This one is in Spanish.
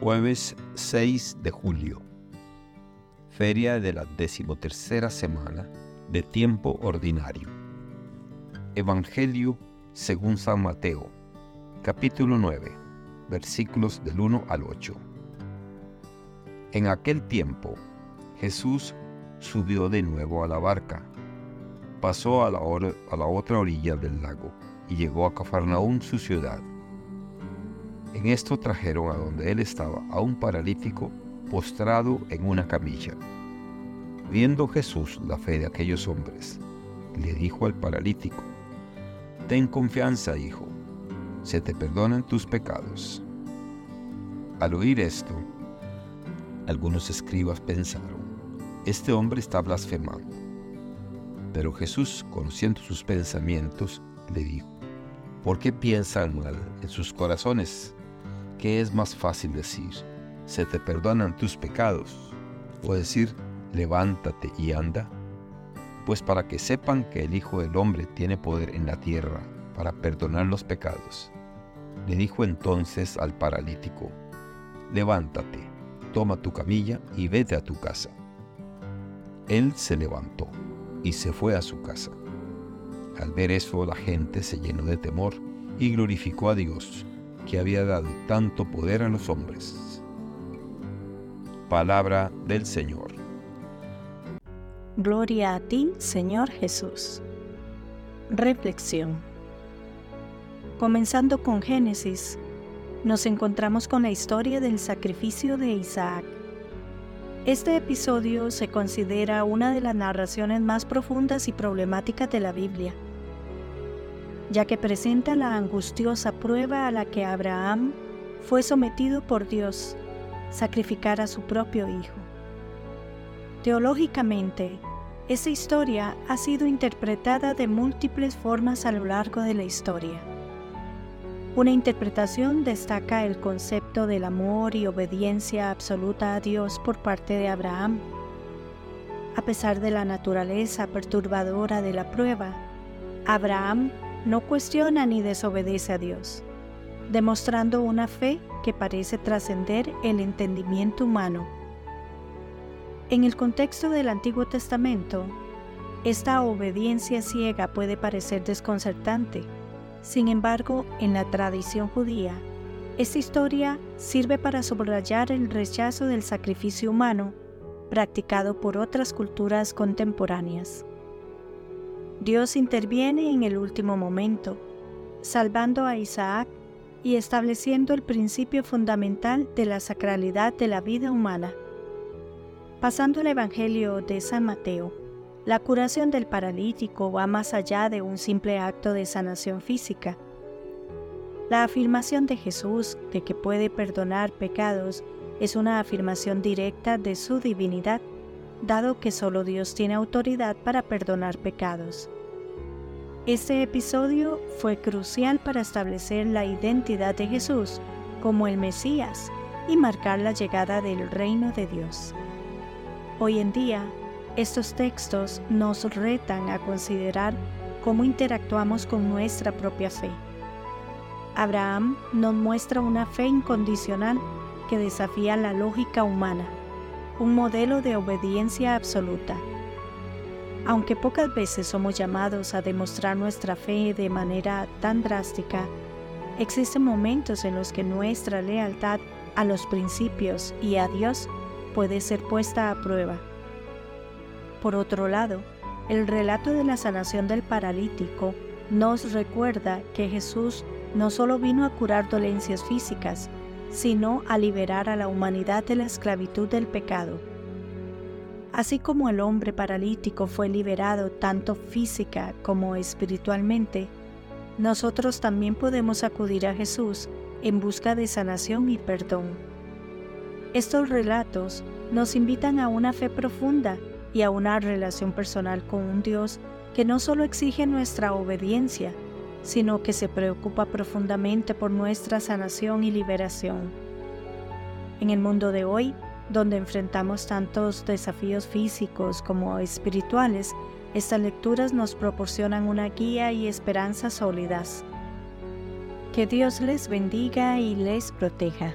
Jueves 6 de julio. Feria de la decimotercera semana de tiempo ordinario. Evangelio según San Mateo, capítulo 9, versículos del 1 al 8. En aquel tiempo, Jesús subió de nuevo a la barca, pasó a la, otra orilla del lago y llegó a Cafarnaún, su ciudad. En esto trajeron a donde él estaba a un paralítico postrado en una camilla. Viendo Jesús la fe de aquellos hombres, le dijo al paralítico, Ten confianza, hijo, se te perdonan tus pecados. Al oír esto, algunos escribas pensaron, este hombre está blasfemando. Pero Jesús, conociendo sus pensamientos, le dijo, ¿por qué piensan mal en sus corazones? ¿Qué es más fácil decir? ¿Se te perdonan tus pecados? ¿O decir, levántate y anda? Pues para que sepan que el Hijo del Hombre tiene poder en la tierra para perdonar los pecados. Le dijo entonces al paralítico, levántate, toma tu camilla y vete a tu casa. Él se levantó y se fue a su casa. Al ver eso la gente se llenó de temor y glorificó a Dios, que había dado tanto poder a los hombres. Palabra del Señor. Gloria a ti, Señor Jesús. Reflexión. Comenzando con Génesis, nos encontramos con la historia del sacrificio de Isaac. Este episodio se considera una de las narraciones más profundas y problemáticas de la Biblia, ya que presenta la angustiosa prueba a la que Abraham fue sometido por Dios, sacrificar a su propio hijo. Teológicamente, esta historia ha sido interpretada de múltiples formas a lo largo de la historia. Una interpretación destaca el concepto del amor y obediencia absoluta a Dios por parte de Abraham. A pesar de la naturaleza perturbadora de la prueba, Abraham no cuestiona ni desobedece a Dios, demostrando una fe que parece trascender el entendimiento humano. En el contexto del Antiguo Testamento, esta obediencia ciega puede parecer desconcertante sin embargo, en la tradición judía, esta historia sirve para subrayar el rechazo del sacrificio humano practicado por otras culturas contemporáneas. Dios interviene en el último momento, salvando a Isaac y estableciendo el principio fundamental de la sacralidad de la vida humana. Pasando al Evangelio de San Mateo, la curación del paralítico va más allá de un simple acto de sanación física. La afirmación de Jesús de que puede perdonar pecados es una afirmación directa de su divinidad, dado que solo Dios tiene autoridad para perdonar pecados. Este episodio fue crucial para establecer la identidad de Jesús como el Mesías y marcar la llegada del reino de Dios. Hoy en día, estos textos nos retan a considerar cómo interactuamos con nuestra propia fe. Abraham nos muestra una fe incondicional que desafía la lógica humana, un modelo de obediencia absoluta. Aunque pocas veces somos llamados a demostrar nuestra fe de manera tan drástica, existen momentos en los que nuestra lealtad a los principios y a Dios puede ser puesta a prueba. Por otro lado, el relato de la sanación del paralítico nos recuerda que Jesús no solo vino a curar dolencias físicas, sino a liberar a la humanidad de la esclavitud del pecado. Así como el hombre paralítico fue liberado tanto física como espiritualmente, nosotros también podemos acudir a Jesús en busca de sanación y perdón. Estos relatos nos invitan a una fe profunda y a una relación personal con un Dios que no solo exige nuestra obediencia, sino que se preocupa profundamente por nuestra sanación y liberación. En el mundo de hoy, donde enfrentamos tantos desafíos físicos como espirituales, estas lecturas nos proporcionan una guía y esperanza sólidas. Que Dios les bendiga y les proteja.